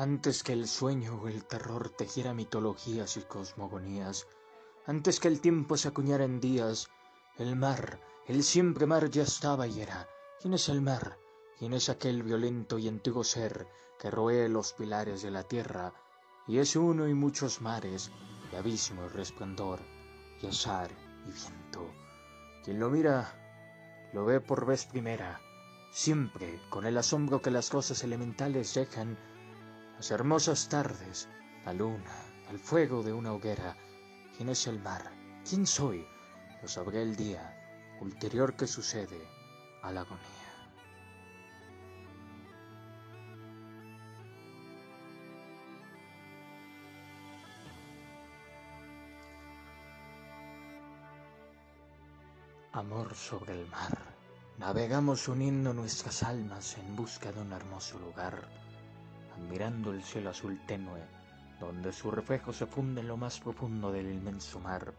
Antes que el sueño o el terror tejiera mitologías y cosmogonías, antes que el tiempo se acuñara en días, el mar, el siempre mar ya estaba y era. ¿Quién es el mar? ¿Quién es aquel violento y antiguo ser que roe los pilares de la tierra? Y es uno y muchos mares, y abismo y resplandor, y azar y viento. Quien lo mira, lo ve por vez primera, siempre con el asombro que las cosas elementales dejan las hermosas tardes, la luna, el fuego de una hoguera. ¿Quién es el mar? ¿Quién soy? Lo sabré el día ulterior que sucede a la agonía. Amor sobre el mar. Navegamos uniendo nuestras almas en busca de un hermoso lugar mirando el cielo azul tenue, donde su reflejo se funde en lo más profundo del inmenso mar,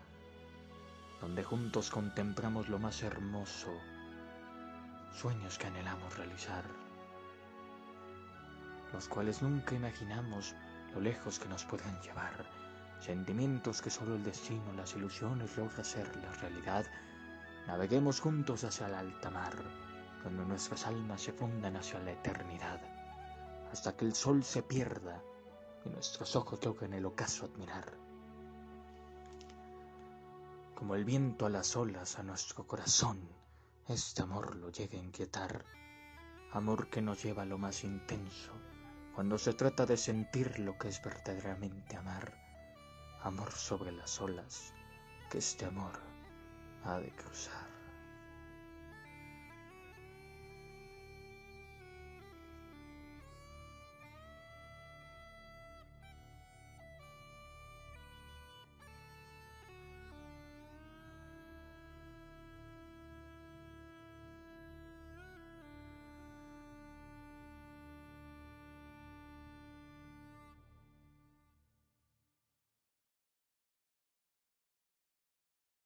donde juntos contemplamos lo más hermoso, sueños que anhelamos realizar, los cuales nunca imaginamos lo lejos que nos pueden llevar, sentimientos que solo el destino, las ilusiones logra la realidad, naveguemos juntos hacia el alta mar, donde nuestras almas se fundan hacia la eternidad hasta que el sol se pierda y nuestros ojos logren el ocaso admirar. Como el viento a las olas a nuestro corazón, este amor lo llega a inquietar, amor que nos lleva a lo más intenso, cuando se trata de sentir lo que es verdaderamente amar, amor sobre las olas, que este amor ha de cruzar.